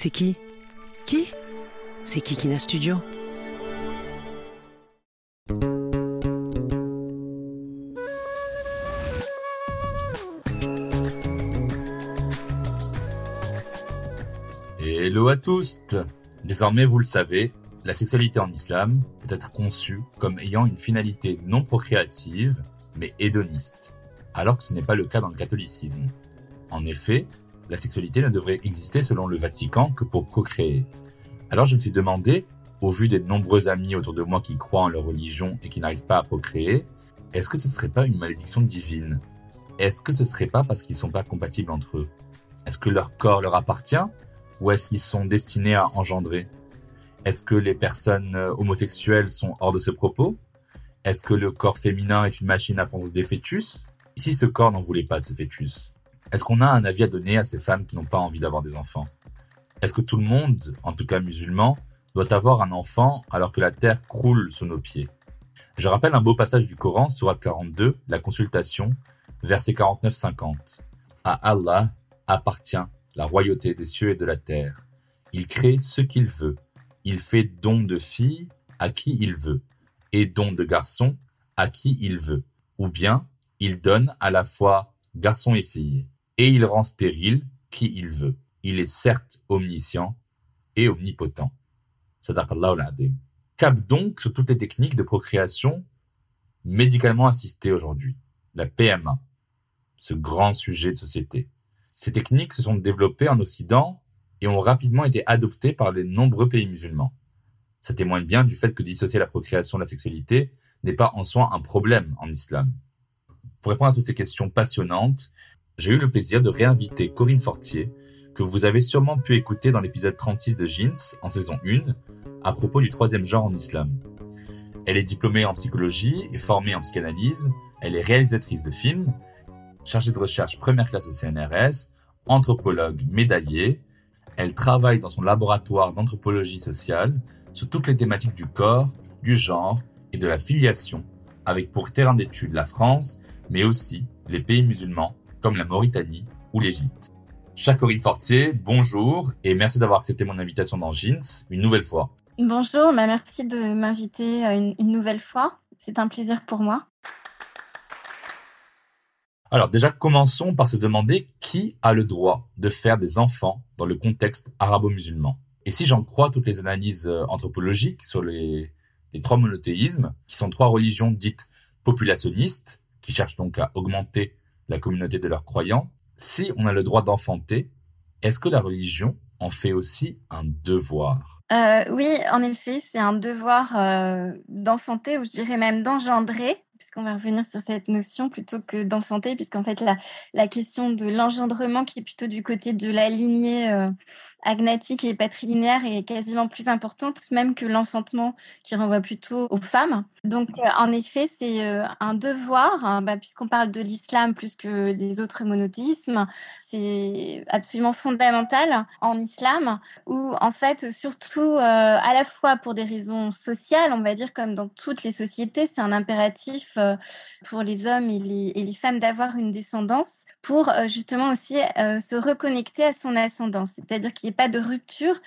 C'est qui? Qui? C'est Kikina Studio? Hello à tous Désormais, vous le savez, la sexualité en islam peut être conçue comme ayant une finalité non procréative, mais hédoniste, alors que ce n'est pas le cas dans le catholicisme. En effet, la sexualité ne devrait exister selon le Vatican que pour procréer. Alors je me suis demandé, au vu des nombreux amis autour de moi qui croient en leur religion et qui n'arrivent pas à procréer, est-ce que ce serait pas une malédiction divine? Est-ce que ce serait pas parce qu'ils sont pas compatibles entre eux? Est-ce que leur corps leur appartient? Ou est-ce qu'ils sont destinés à engendrer? Est-ce que les personnes euh, homosexuelles sont hors de ce propos? Est-ce que le corps féminin est une machine à prendre des fœtus? Et si ce corps n'en voulait pas ce fœtus? Est-ce qu'on a un avis à donner à ces femmes qui n'ont pas envie d'avoir des enfants? Est-ce que tout le monde, en tout cas musulman, doit avoir un enfant alors que la terre croule sous nos pieds? Je rappelle un beau passage du Coran, Surat 42, la consultation, verset 49-50. À Allah appartient la royauté des cieux et de la terre. Il crée ce qu'il veut. Il fait don de filles à qui il veut, et don de garçons à qui il veut. Ou bien, il donne à la fois garçons et filles, et il rend stérile qui il veut. Il est certes omniscient et omnipotent. Cap donc sur toutes les techniques de procréation médicalement assistées aujourd'hui. La PMA. Ce grand sujet de société. Ces techniques se sont développées en Occident et ont rapidement été adoptées par les nombreux pays musulmans. Ça témoigne bien du fait que dissocier la procréation de la sexualité n'est pas en soi un problème en islam. Pour répondre à toutes ces questions passionnantes, j'ai eu le plaisir de réinviter Corinne Fortier, que vous avez sûrement pu écouter dans l'épisode 36 de Jeans, en saison 1, à propos du troisième genre en islam. Elle est diplômée en psychologie et formée en psychanalyse, elle est réalisatrice de films, chargée de recherche première classe au CNRS, anthropologue médaillée. Elle travaille dans son laboratoire d'anthropologie sociale sur toutes les thématiques du corps, du genre et de la filiation, avec pour terrain d'étude la France, mais aussi les pays musulmans comme la Mauritanie ou l'Égypte. Chère Corinne Fortier, bonjour et merci d'avoir accepté mon invitation dans Jeans une nouvelle fois. Bonjour, bah merci de m'inviter euh, une, une nouvelle fois. C'est un plaisir pour moi. Alors déjà, commençons par se demander qui a le droit de faire des enfants dans le contexte arabo-musulman. Et si j'en crois toutes les analyses euh, anthropologiques sur les, les trois monothéismes, qui sont trois religions dites populationnistes, qui cherchent donc à augmenter la communauté de leurs croyants, si on a le droit d'enfanter, est-ce que la religion en fait aussi un devoir? Euh, oui, en effet, c'est un devoir euh, d'enfanter, ou je dirais même d'engendrer, puisqu'on va revenir sur cette notion plutôt que d'enfanter, puisqu'en fait, la, la question de l'engendrement, qui est plutôt du côté de la lignée euh, agnatique et patrilinéaire, est quasiment plus importante, même que l'enfantement, qui renvoie plutôt aux femmes. Donc, euh, en effet, c'est euh, un devoir, hein, bah, puisqu'on parle de l'islam plus que des autres monothéismes, c'est absolument fondamental en islam, où en fait, surtout euh, à la fois pour des raisons sociales, on va dire comme dans toutes les sociétés, c'est un impératif pour les hommes et les, et les femmes d'avoir une descendance, pour justement aussi se reconnecter à son ascendance, c'est-à-dire qu'il n'y ait pas de rupture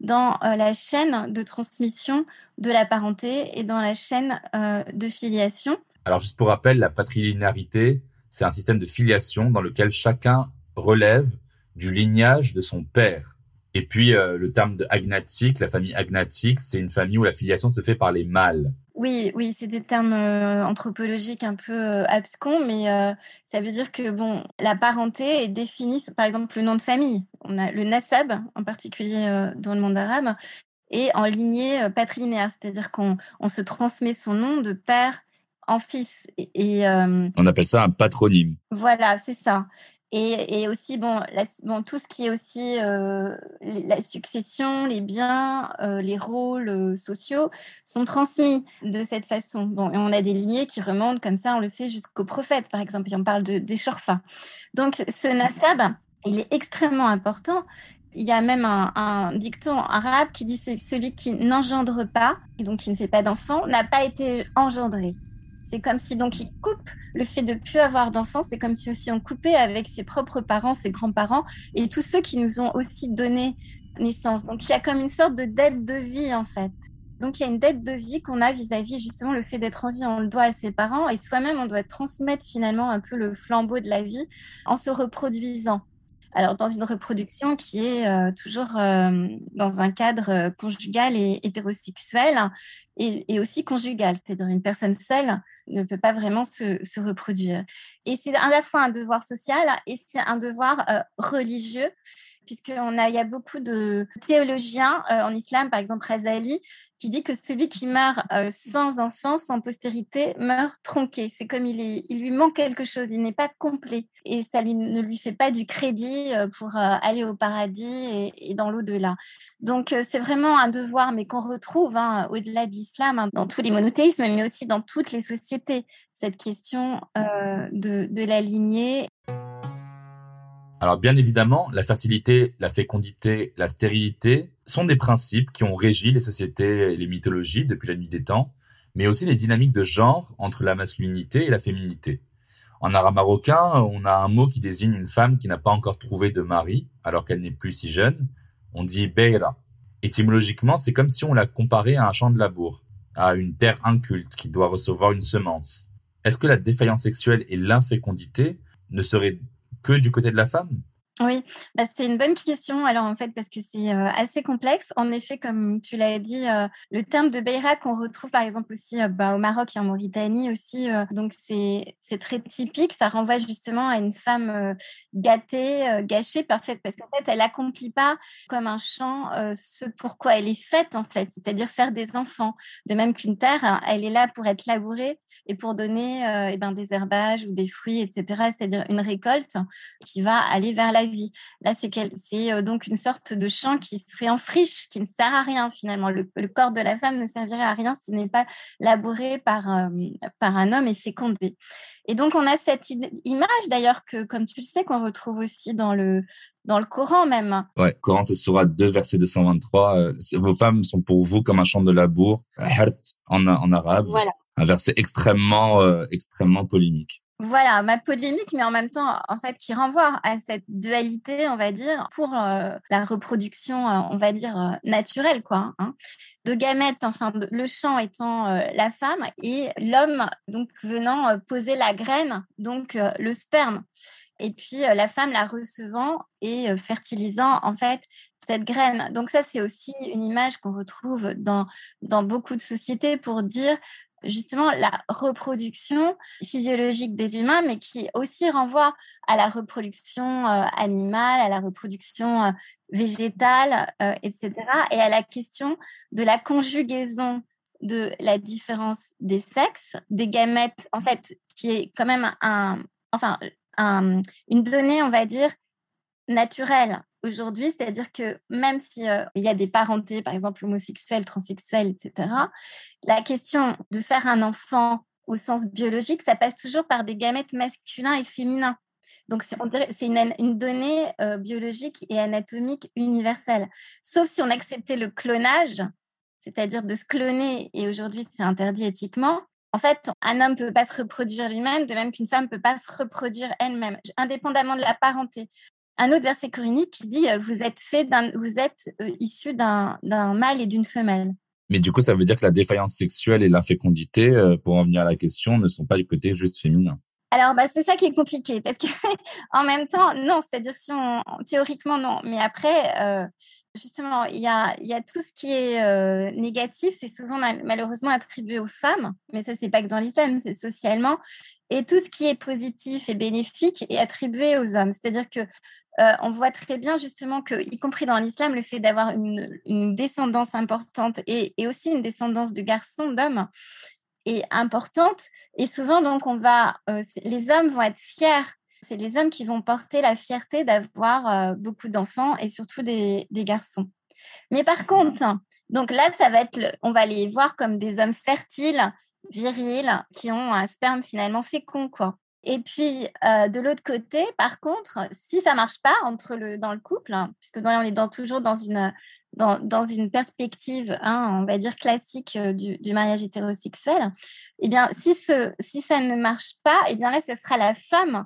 dans la chaîne de transmission de la parenté et dans la chaîne euh, de filiation. Alors juste pour rappel, la patrilinéarité, c'est un système de filiation dans lequel chacun relève du lignage de son père. Et puis euh, le terme de agnatique, la famille agnatique, c'est une famille où la filiation se fait par les mâles. Oui, oui, c'est des termes euh, anthropologiques un peu euh, abscons, mais euh, ça veut dire que bon, la parenté est définie, par exemple, le nom de famille. On a le nasab, en particulier euh, dans le monde arabe, et en lignée euh, patrilinéaire, c'est-à-dire qu'on on se transmet son nom de père en fils. Et, euh, On appelle ça un patronyme. Voilà, c'est ça. Et, et, aussi, bon, bon, tout ce qui est aussi euh, la succession, les biens, euh, les rôles sociaux sont transmis de cette façon. Bon, et on a des lignées qui remontent comme ça, on le sait, jusqu'au prophète, par exemple, et on parle de, des Shorfa. Donc, ce nasab, il est extrêmement important. Il y a même un, dicton arabe qui dit celui qui n'engendre pas, et donc qui ne fait pas d'enfant, n'a pas été engendré. C'est comme si donc il coupe le fait de plus avoir d'enfants. C'est comme si aussi on coupait avec ses propres parents, ses grands-parents et tous ceux qui nous ont aussi donné naissance. Donc il y a comme une sorte de dette de vie en fait. Donc il y a une dette de vie qu'on a vis-à-vis justement le fait d'être en vie, on le doit à ses parents et soi-même on doit transmettre finalement un peu le flambeau de la vie en se reproduisant. Alors, dans une reproduction qui est euh, toujours euh, dans un cadre euh, conjugal et hétérosexuel et, et aussi conjugal, c'est-à-dire une personne seule ne peut pas vraiment se reproduire. Et c'est à la fois un devoir social et c'est un devoir religieux puisqu'il a, y a beaucoup de théologiens euh, en islam, par exemple Razali, qui dit que celui qui meurt euh, sans enfant, sans postérité, meurt tronqué. C'est comme il, il lui manque quelque chose, il n'est pas complet. Et ça ne lui fait pas du crédit euh, pour aller au paradis et, et dans l'au-delà. Donc c'est vraiment un devoir, mais qu'on retrouve hein, au-delà de l'islam, hein, dans tous les monothéismes, mais aussi dans toutes les sociétés, cette question de, de la lignée. Alors bien évidemment, la fertilité, la fécondité, la stérilité sont des principes qui ont régi les sociétés et les mythologies depuis la nuit des temps, mais aussi les dynamiques de genre entre la masculinité et la féminité. En arabe marocain, on a un mot qui désigne une femme qui n'a pas encore trouvé de mari alors qu'elle n'est plus si jeune. On dit beira. Étymologiquement, c'est comme si on la comparait à un champ de labour, à une terre inculte qui doit recevoir une semence. Est-ce que la défaillance sexuelle et l'infécondité ne seraient que du côté de la femme? Oui, bah, c'est une bonne question. Alors en fait, parce que c'est euh, assez complexe. En effet, comme tu l'as dit, euh, le terme de Beira qu'on retrouve par exemple aussi euh, bah, au Maroc et en Mauritanie aussi. donc c'est très typique. Ça renvoie justement à une femme gâtée, gâchée, parfaite, parce qu'en fait, elle accomplit pas comme un champ ce pourquoi elle est faite en fait, c'est-à-dire faire des enfants. De même qu'une terre, hein, elle est là pour être labourée et pour donner eh ben, des herbages ou des fruits, etc. C'est-à-dire une récolte qui va aller vers la vie. Là, c'est euh, donc une sorte de champ qui serait en friche, qui ne sert à rien finalement. Le, corps de la femme ne servirait à rien s'il n'est pas labouré par, euh, par un homme et fécondé. Et donc, on a cette image d'ailleurs que, comme tu le sais, qu'on retrouve aussi dans le, dans le Coran même. Ouais, Coran, c'est Surah 2, verset 223. Euh, vos femmes sont pour vous comme un champ de labour, en, en arabe. Voilà. Un verset extrêmement, extrêmement polémique. Voilà, ma polémique, mais en même temps, en fait, qui renvoie à cette dualité, on va dire, pour euh, la reproduction, euh, on va dire, euh, naturelle, quoi, hein, de gamètes, enfin, le champ étant la femme et l'homme, donc, venant poser la graine, donc le sperme. Et puis, la femme la recevant et fertilisant, en fait, cette graine. Donc ça, c'est aussi une image qu'on retrouve dans, dans beaucoup de sociétés pour dire justement la reproduction physiologique des humains, mais qui aussi renvoie à la reproduction euh, animale, à la reproduction euh, végétale, euh, etc., et à la question de la conjugaison de la différence des sexes, des gamètes, en fait, qui est quand même un, enfin, une donnée, on va dire, naturelle aujourd'hui, c'est-à-dire que même s'il euh, il y a des parentés, par exemple homosexuels, transsexuels, etc., la question de faire un enfant au sens biologique, ça passe toujours par des gamètes masculins et féminins. Donc, c'est une, une, donnée euh, biologique et anatomique universelle. Sauf si on acceptait le clonage, c'est-à-dire de se cloner, et aujourd'hui c'est interdit éthiquement. En fait, un homme ne peut pas se reproduire lui-même, de même qu'une femme ne peut pas se reproduire elle-même, indépendamment de la parenté un autre verset coranique qui dit euh, vous êtes fait d'un, vous êtes euh, issu d'un, d'un mâle et d'une femelle. Mais du coup, ça veut dire que la défaillance sexuelle et l'infécondité, euh, pour en venir à la question, ne sont pas du côté juste féminin. Alors, bah, c'est ça qui est compliqué parce que en même temps, non, c'est-à-dire si on théoriquement non, mais après, justement, il y a, y a tout ce qui est négatif, c'est souvent malheureusement attribué aux femmes, mais ça c'est pas que dans l'islam, c'est socialement, et tout ce qui est positif et bénéfique est attribué aux hommes. C'est-à-dire que euh, on voit très bien justement que, y compris dans l'islam, le fait d'avoir une, descendance importante et, aussi une descendance de garçons, d'hommes, est importante. Et souvent, donc, on va, euh, les hommes vont être fiers. C'est les hommes qui vont porter la fierté d'avoir euh, beaucoup d'enfants et surtout des, garçons. Mais par contre, donc là, ça va être, on va les voir comme des hommes fertiles, virils, qui ont un sperme finalement fécond, quoi. Et puis, euh, de l'autre côté, par contre, si ça marche pas entre le, dans le couple, hein, puisque on est dans, toujours dans une, dans, dans une perspective, hein, on va dire classique euh, du, du, mariage hétérosexuel, eh bien, si, ce, si ça ne marche pas, eh bien là, ce sera la femme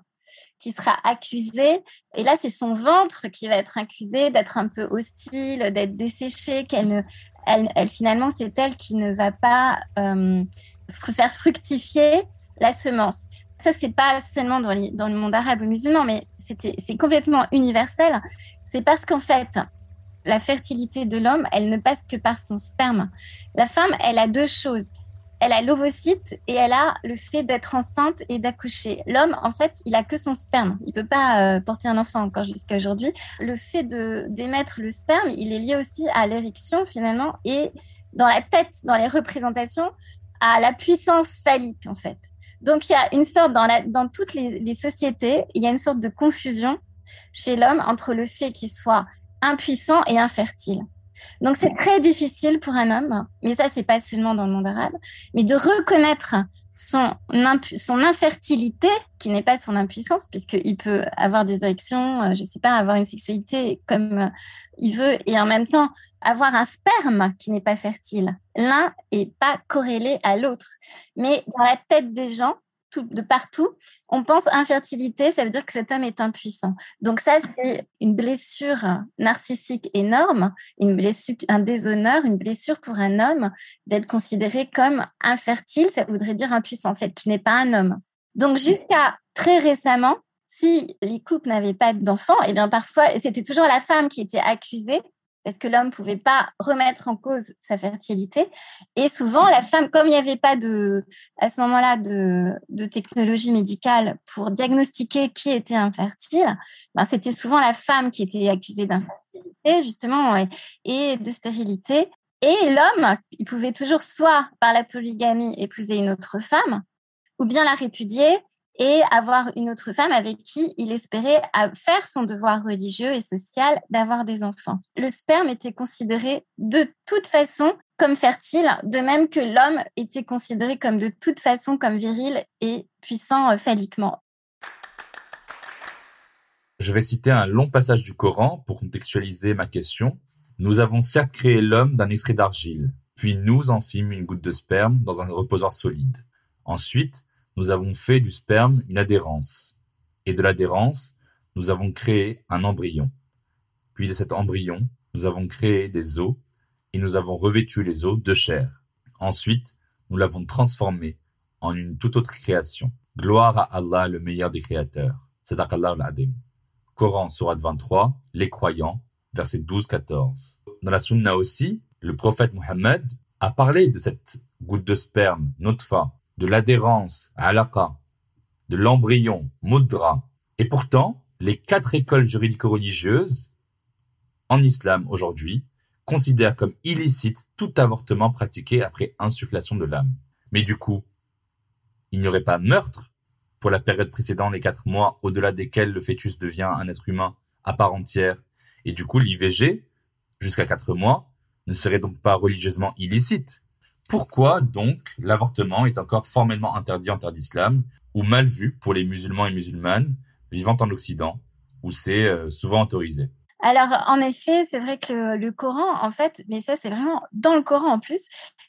qui sera accusée. Et là, c'est son ventre qui va être accusé d'être un peu hostile, d'être desséché, qu'elle ne, elle, elle, finalement, c'est elle qui ne va pas euh, faire fructifier la semence ça, c'est pas seulement dans, le monde arabe ou musulman, mais c'est complètement universel. C'est parce qu'en fait, la fertilité de l'homme, elle ne passe que par son sperme. La femme, elle a deux choses. Elle a l'ovocyte et elle a le fait d'être enceinte et d'accoucher. L'homme, en fait, il a que son sperme. Il peut pas euh, porter un enfant encore jusqu'à aujourd'hui. Le fait d'émettre le sperme, il est lié aussi à l'érection finalement et dans la tête, dans les représentations, à la puissance phallique en fait. Donc, il y a une sorte, dans, toutes les, les sociétés, il y a une sorte de confusion chez l'homme entre le fait qu'il soit impuissant et infertile. Donc, c'est très difficile pour un homme, mais ça, c'est pas seulement dans le monde arabe, mais de reconnaître son, son infertilité, qui n'est pas son impuissance, puisqu'il peut avoir des érections, euh, je sais pas, avoir une sexualité comme euh, il veut, et en même temps avoir un sperme qui n'est pas fertile. L'un est pas corrélé à l'autre. Mais dans la tête des gens, de partout, on pense infertilité, ça veut dire que cet homme est impuissant. Donc ça, c'est une blessure narcissique énorme, une blessure, un déshonneur, une blessure pour un homme d'être considéré comme infertile, ça voudrait dire impuissant en fait, qui n'est pas un homme. Donc jusqu'à très récemment, si les couples n'avaient pas d'enfants, et eh bien parfois, c'était toujours la femme qui était accusée parce que l'homme pouvait pas remettre en cause sa fertilité. Et souvent, la femme, comme il n'y avait pas de, à ce moment-là, de, de technologie médicale pour diagnostiquer qui était infertile, ben, c'était souvent la femme qui était accusée d'infertilité, justement, et, de stérilité. Et l'homme, il pouvait toujours soit par la polygamie épouser une autre femme, ou bien la répudier, et avoir une autre femme avec qui il espérait faire son devoir religieux et social d'avoir des enfants. Le sperme était considéré de toute façon comme fertile, de même que l'homme était considéré comme de toute façon comme viril et puissant euh, phalliquement. Je vais citer un long passage du Coran pour contextualiser ma question. Nous avons certes créé l'homme d'un extrait d'argile, puis nous en fîmes une goutte de sperme dans un reposoir solide. Ensuite, nous avons fait du sperme une adhérence. Et de l'adhérence, nous avons créé un embryon. Puis de cet embryon, nous avons créé des os et nous avons revêtu les os de chair. Ensuite, nous l'avons transformé en une toute autre création. Gloire à Allah, le meilleur des créateurs. Allah al-Adim. Coran, Surat 23, les croyants, verset 12-14. Dans la Sunna aussi, le prophète Mohammed a parlé de cette goutte de sperme, notfa, de l'adhérence, alaqa, de l'embryon, mudra. Et pourtant, les quatre écoles juridico-religieuses en islam aujourd'hui considèrent comme illicite tout avortement pratiqué après insufflation de l'âme. Mais du coup, il n'y aurait pas meurtre pour la période précédant les quatre mois au-delà desquels le fœtus devient un être humain à part entière. Et du coup, l'IVG, jusqu'à quatre mois, ne serait donc pas religieusement illicite. Pourquoi donc l'avortement est encore formellement interdit en terre d'islam ou mal vu pour les musulmans et musulmanes vivant en Occident où c'est euh, souvent autorisé? Alors, en effet, c'est vrai que le Coran, en fait, mais ça, c'est vraiment dans le Coran en plus,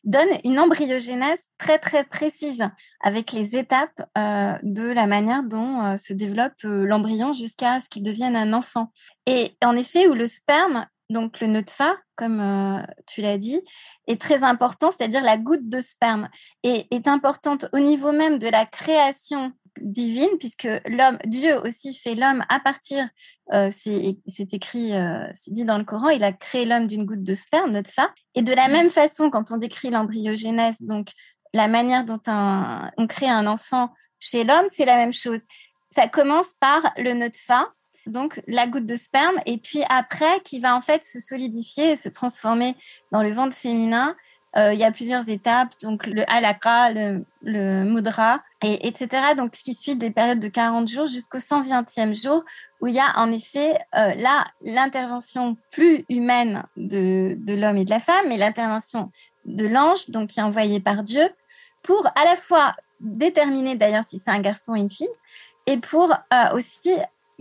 donne une embryogénèse très, très précise avec les étapes euh, de la manière dont euh, se développe l'embryon jusqu'à ce qu'il devienne un enfant. Et en effet, où le sperme donc le nutfa, comme euh, tu l'as dit, est très important, c'est-à-dire la goutte de sperme, et est importante au niveau même de la création divine, puisque l'homme, Dieu aussi fait l'homme à partir, euh, c'est écrit, euh, c'est dit dans le Coran, il a créé l'homme d'une goutte de sperme, nutfa, et de la même façon, quand on décrit l'embryogénèse, donc la manière dont on crée un enfant chez l'homme, c'est la même chose. Ça commence par le nutfa, donc la goutte de sperme, et puis après qui va en fait se solidifier et se transformer dans le ventre féminin il y a plusieurs étapes, donc le halakha, le, mudra, et, etc. Donc, ce qui suit des périodes de 40 jours jusqu'au 120e jour, où il y a en effet là l'intervention plus humaine de, de l'homme et de la femme, mais l'intervention de l'ange, donc qui est envoyé par Dieu, pour à la fois déterminer d'ailleurs si c'est un garçon ou une fille, et pour euh, aussi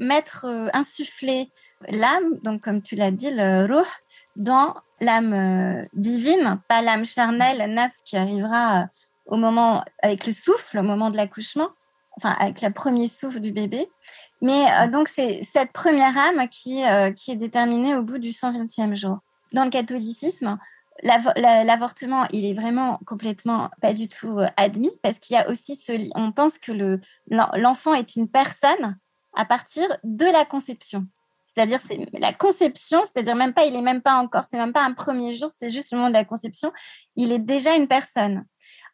mettre, euh, insuffler l'âme, donc comme tu l'as dit, le ruh, dans l'âme euh, divine, pas l'âme charnelle, nafs qui arrivera au moment, avec le souffle, au moment de l'accouchement, enfin avec le premier souffle du bébé. Mais donc c'est cette première âme qui, qui est déterminée au bout du 120e jour. Dans le catholicisme, l'avortement, il est vraiment complètement pas du tout euh, admis parce qu'il y a aussi ce, on pense que le, l'enfant est une personne à partir de la conception. C'est-à-dire, c'est la conception, c'est-à-dire même pas, il est même pas encore, c'est même pas un premier jour, c'est juste le moment de la conception. Il est déjà une personne.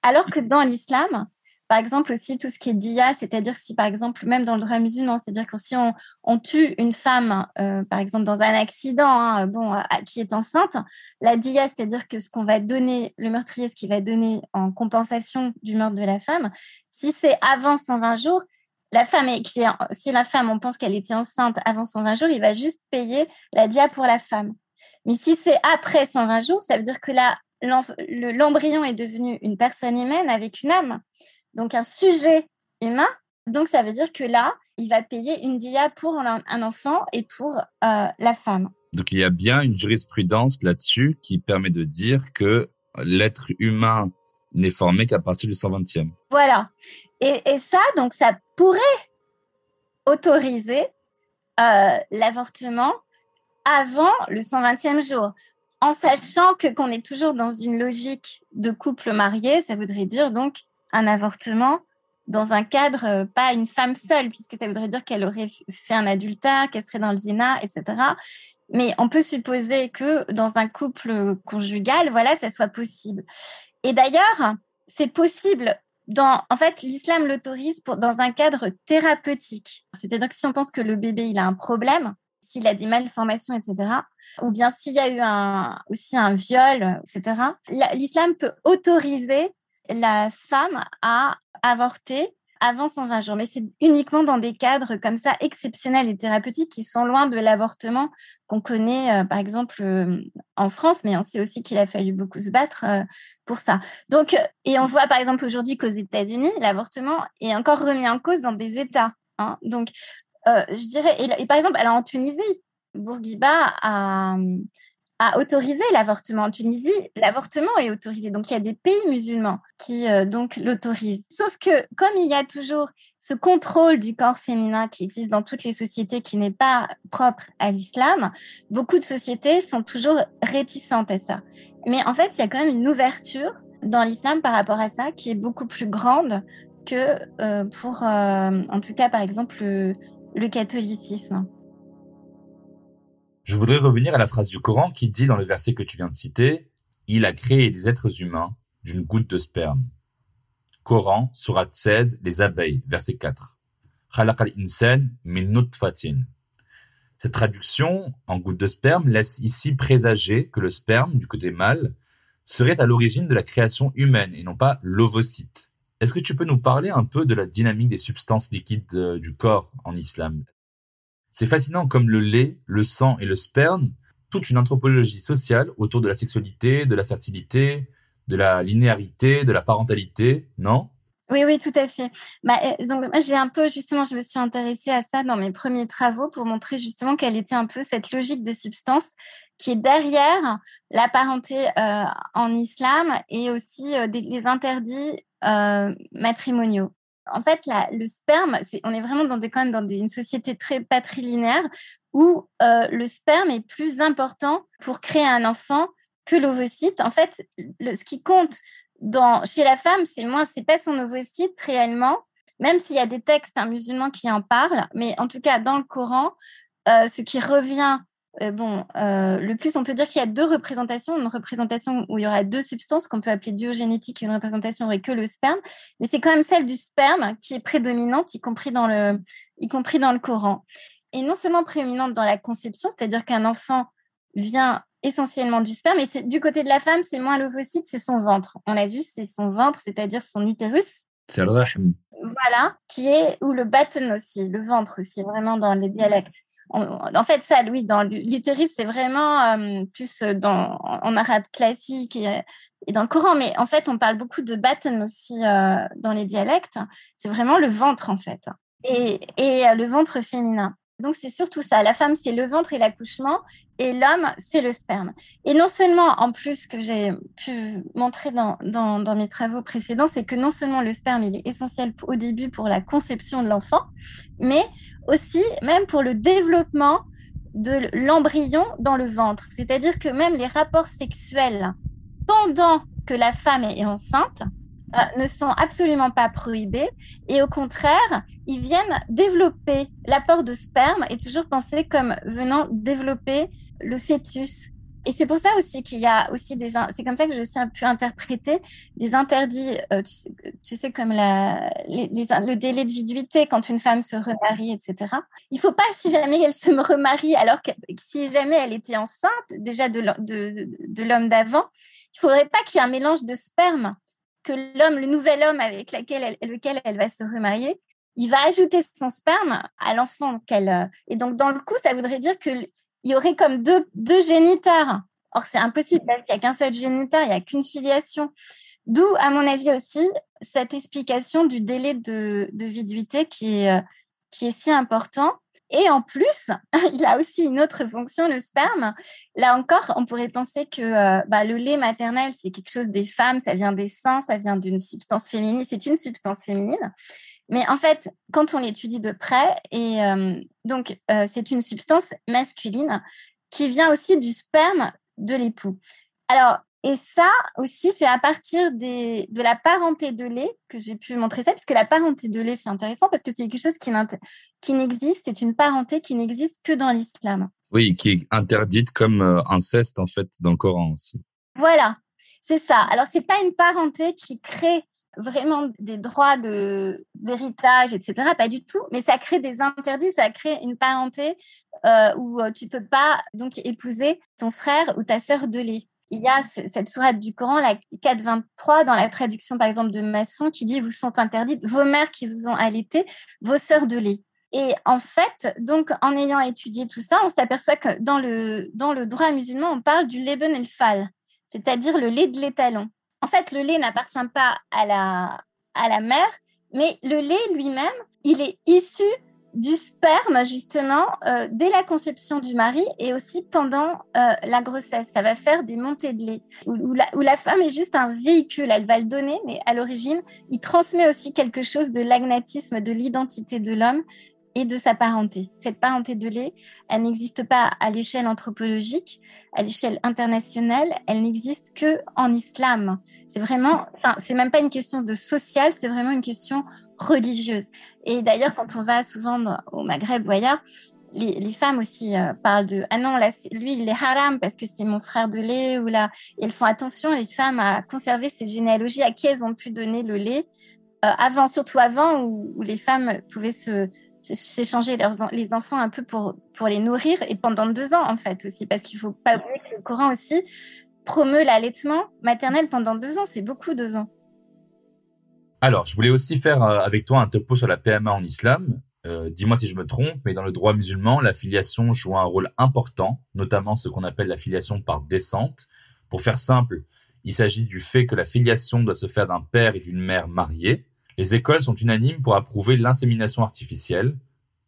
Alors que dans l'islam, par exemple aussi tout ce qui est dia, c'est-à-dire si par exemple même dans le droit musulman, c'est-à-dire que si on, tue une femme, euh, par exemple dans un accident, hein, bon, qui est enceinte, la dia, c'est-à-dire que ce qu'on va donner, le meurtrier, ce qu'il va donner en compensation du meurtre de la femme, si c'est avant 120 jours, la femme est, qui si la femme, on pense qu'elle était enceinte avant 120 jours, il va juste payer la dia pour la femme. Mais si c'est après 120 jours, ça veut dire que là, l'embryon est devenu une personne humaine avec une âme donc un sujet humain. Donc ça veut dire que là, il va payer une dia pour un enfant et pour euh, la femme. Donc il y a bien une jurisprudence là-dessus qui permet de dire que l'être humain n'est formé qu'à partir du 120e. Voilà. Et, ça, donc ça pourrait autoriser euh, l'avortement avant le 120e jour. En sachant que qu'on est toujours dans une logique de couple marié, ça voudrait dire donc un avortement dans un cadre, euh, pas une femme seule, puisque ça voudrait dire qu'elle aurait fait un adultère, qu'elle serait dans le zina, etc. Mais on peut supposer que dans un couple conjugal, voilà, ça soit possible. Et d'ailleurs, c'est possible dans, en fait, l'islam l'autorise dans un cadre thérapeutique. C'est-à-dire que si on pense que le bébé, il a un problème, s'il a des malformations, etc., ou bien s'il y a eu un, aussi un viol, etc., l'islam peut autoriser la femme a avorté avant 120 jours. Mais c'est uniquement dans des cadres comme ça exceptionnels et thérapeutiques qui sont loin de l'avortement qu'on connaît, euh, par exemple, euh, en France, mais on sait aussi qu'il a fallu beaucoup se battre euh, pour ça. Donc, et on voit par exemple aujourd'hui qu'aux États-Unis, l'avortement est encore remis en cause dans des États. Hein. Donc, je dirais, et, et, par exemple, alors en Tunisie, Bourguiba a, a autorisé l'avortement. En Tunisie, l'avortement est autorisé. Donc, il y a des pays musulmans qui euh, donc l'autorisent. Sauf que comme il y a toujours ce contrôle du corps féminin qui existe dans toutes les sociétés, qui n'est pas propre à l'islam, beaucoup de sociétés sont toujours réticentes à ça. Mais en fait, il y a quand même une ouverture dans l'islam par rapport à ça qui est beaucoup plus grande que euh, pour, euh, en tout cas, par exemple, le catholicisme. Je voudrais revenir à la phrase du Coran qui dit dans le verset que tu viens de citer, Il a créé les êtres humains d'une goutte de sperme. Coran, surat 16, les abeilles, verset 4. Cette traduction en goutte de sperme laisse ici présager que le sperme, du côté mâle, serait à l'origine de la création humaine et non pas l'ovocyte. Est-ce que tu peux nous parler un peu de la dynamique des substances liquides euh, du corps en islam? C'est fascinant comme le lait, le sang et le sperme, toute une anthropologie sociale autour de la sexualité, de la fertilité, de la linéarité, de la parentalité, non? Oui, oui, tout à fait. Bah, donc, j'ai un peu, justement, je me suis intéressée à ça dans mes premiers travaux pour montrer justement quelle était un peu cette logique des substances qui est derrière la parenté euh, en islam et aussi euh, les interdits euh, matrimoniaux en fait, le sperme, on est vraiment dans des, dans une société très patrilinéaire où euh, le sperme est plus important pour créer un enfant que l'ovocyte. En fait, ce qui compte dans, chez la femme, c'est moins, c'est pas son ovocyte réellement, même s'il y a des textes musulmans qui en parlent, mais en tout cas dans le Coran, euh, ce qui revient euh, bon, euh, le plus, on peut dire qu'il y a deux représentations. Une représentation où il y aura deux substances qu'on peut appeler biogénétique et une représentation où il n'y aurait que le sperme. Mais c'est quand même celle du sperme qui est prédominante, y compris dans le, y compris dans le Coran. Et non seulement prédominante dans la conception, c'est-à-dire qu'un enfant vient essentiellement du sperme. Et du côté de la femme, c'est moins l'ovocyte, c'est son ventre. On l'a vu, c'est son ventre, c'est-à-dire son utérus. C'est le Voilà, qui est, ou le batten aussi, le ventre aussi, vraiment dans les dialectes. En, fait, ça, oui, dans l'utérus, c'est vraiment euh, plus dans, en arabe classique et, dans le Coran. Mais en fait, on parle beaucoup de batten aussi euh, dans les dialectes. C'est vraiment le ventre, en fait. Et, et euh, le ventre féminin. Donc, c'est surtout ça. La femme, c'est le ventre et l'accouchement, et l'homme, c'est le sperme. Et non seulement, en plus, que j'ai pu montrer dans, dans, dans, mes travaux précédents, c'est que non seulement le sperme, il est essentiel au début pour la conception de l'enfant, mais aussi même pour le développement de l'embryon dans le ventre. C'est-à-dire que même les rapports sexuels pendant que la femme est enceinte, ne sont absolument pas prohibés et au contraire, ils viennent développer l'apport de sperme et toujours pensé comme venant développer le fœtus. Et c'est pour ça aussi qu'il y a aussi des, c'est comme ça que je suis peu interpréter des interdits, euh, tu, sais, comme la, le délai de viduité quand une femme se remarie, etc. Il faut pas, si jamais elle se remarie, alors que si jamais elle était enceinte déjà de, de, de l'homme d'avant, il faudrait pas qu'il y ait un mélange de sperme que l'homme, le nouvel homme avec lequel elle va se remarier, il va ajouter son sperme à l'enfant qu'elle. Euh, et donc, dans le coup, ça voudrait dire qu'il y aurait comme deux, deux géniteurs. Or, c'est impossible Il n'y a qu'un seul géniteur, il n'y a qu'une filiation. D'où, à mon avis aussi, cette explication du délai de, de viduité qui est, euh, qui est si important. Et en plus, il a aussi une autre fonction, le sperme. Là encore, on pourrait penser que euh, bah, le lait maternel, c'est quelque chose des femmes, ça vient des seins, ça vient d'une substance féminine, c'est une substance féminine. Mais en fait, quand on l'étudie de près, et euh, donc euh, c'est une substance masculine qui vient aussi du sperme de l'époux. Alors, et ça aussi, c'est à partir des, de la parenté de lait que j'ai pu montrer ça, puisque la parenté de lait, c'est intéressant parce que c'est quelque chose qui, qui n'existe, c'est une parenté qui n'existe que dans l'islam. Oui, qui est interdite comme euh, inceste, en fait, dans le Coran aussi. Voilà, c'est ça. Alors, c'est pas une parenté qui crée vraiment des droits de d'héritage, etc. Pas du tout, mais ça crée des interdits, ça crée une parenté euh, où euh, tu peux pas donc épouser ton frère ou ta sœur de lait il y a cette sourate du Coran, la 423, dans la traduction par exemple de Masson, qui dit vous sont interdites vos mères qui vous ont allaité, vos sœurs de lait. Et en fait, donc en ayant étudié tout ça, on s'aperçoit que dans le dans le droit musulman, on parle du leben el fal, c'est-à-dire le lait de l'étalon. En fait, le lait n'appartient pas à la à la mère, mais le lait lui-même, il est issu du sperme justement euh, dès la conception du mari et aussi pendant euh, la grossesse. Ça va faire des montées de lait où, la, où, la, femme est juste un véhicule. Elle va le donner, mais à l'origine, il transmet aussi quelque chose de l'agnatisme, de l'identité de l'homme et de sa parenté. Cette parenté de lait, elle n'existe pas à l'échelle anthropologique, à l'échelle internationale, elle n'existe que en islam. C'est vraiment, enfin, c'est même pas une question de social, c'est vraiment une question religieuse. Et d'ailleurs, quand on va souvent au Maghreb ou ailleurs, les, femmes aussi euh, parlent de ah non là lui il est haram parce que c'est mon frère de lait ou là. Elles font attention les femmes à conserver ces généalogies à qui elles ont pu donner le lait euh, avant surtout avant où, les femmes pouvaient se s'échanger les enfants un peu pour pour les nourrir et pendant deux ans en fait aussi. Parce qu'il faut pas oublier que le Coran aussi promeut l'allaitement maternel pendant deux ans. C'est beaucoup deux ans alors, je voulais aussi faire euh, avec toi un topo sur la PMA en islam. Euh, dis-moi si je me trompe, mais dans le droit musulman, la filiation joue un rôle important, notamment ce qu'on appelle la filiation par descente. Pour faire simple, il s'agit du fait que la filiation doit se faire d'un père et d'une mère mariés. Les écoles sont unanimes pour approuver l'insémination artificielle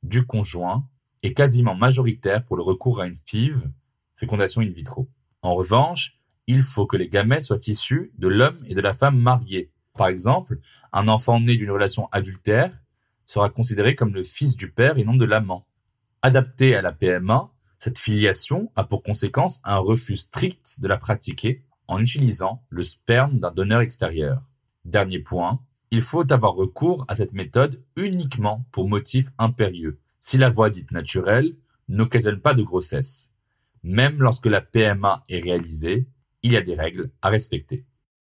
du conjoint et quasiment majoritaire pour le recours à une FIV, fécondation in vitro. En revanche, il faut que les gamètes soient issus de l'homme et de la femme mariés, par exemple, un enfant né d'une relation adultère sera considéré comme le fils du père et non de l'amant. Adapté à la PMA, cette filiation a pour conséquence un refus strict de la pratiquer en utilisant le sperme d'un donneur extérieur. Dernier point, il faut avoir recours à cette méthode uniquement pour motifs impérieux, si la voie dite naturelle n'occasionne pas de grossesse. Même lorsque la PMA est réalisée, il y a des règles à respecter.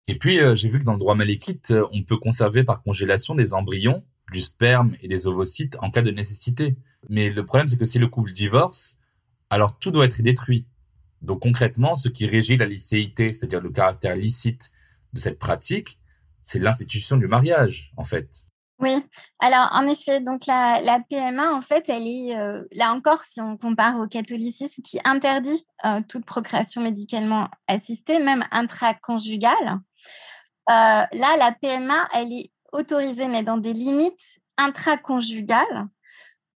Et puis, euh, j'ai vu que dans le droit malékite, euh, on peut conserver par congélation des embryons, du sperme et des ovocytes en cas de nécessité. Mais le problème, c'est que si le couple divorce, alors tout doit être détruit. Donc concrètement, ce qui régit la licéité, c'est-à-dire le caractère licite de cette pratique, c'est l'institution du mariage, en fait. Oui, alors en effet, donc la, la PMA, en fait, elle est, euh, là encore, si on compare au catholicisme, qui interdit toute procréation médicalement assistée, même intraconjugale. Euh, là, la PMA, elle est autorisée, mais dans des limites intraconjugales,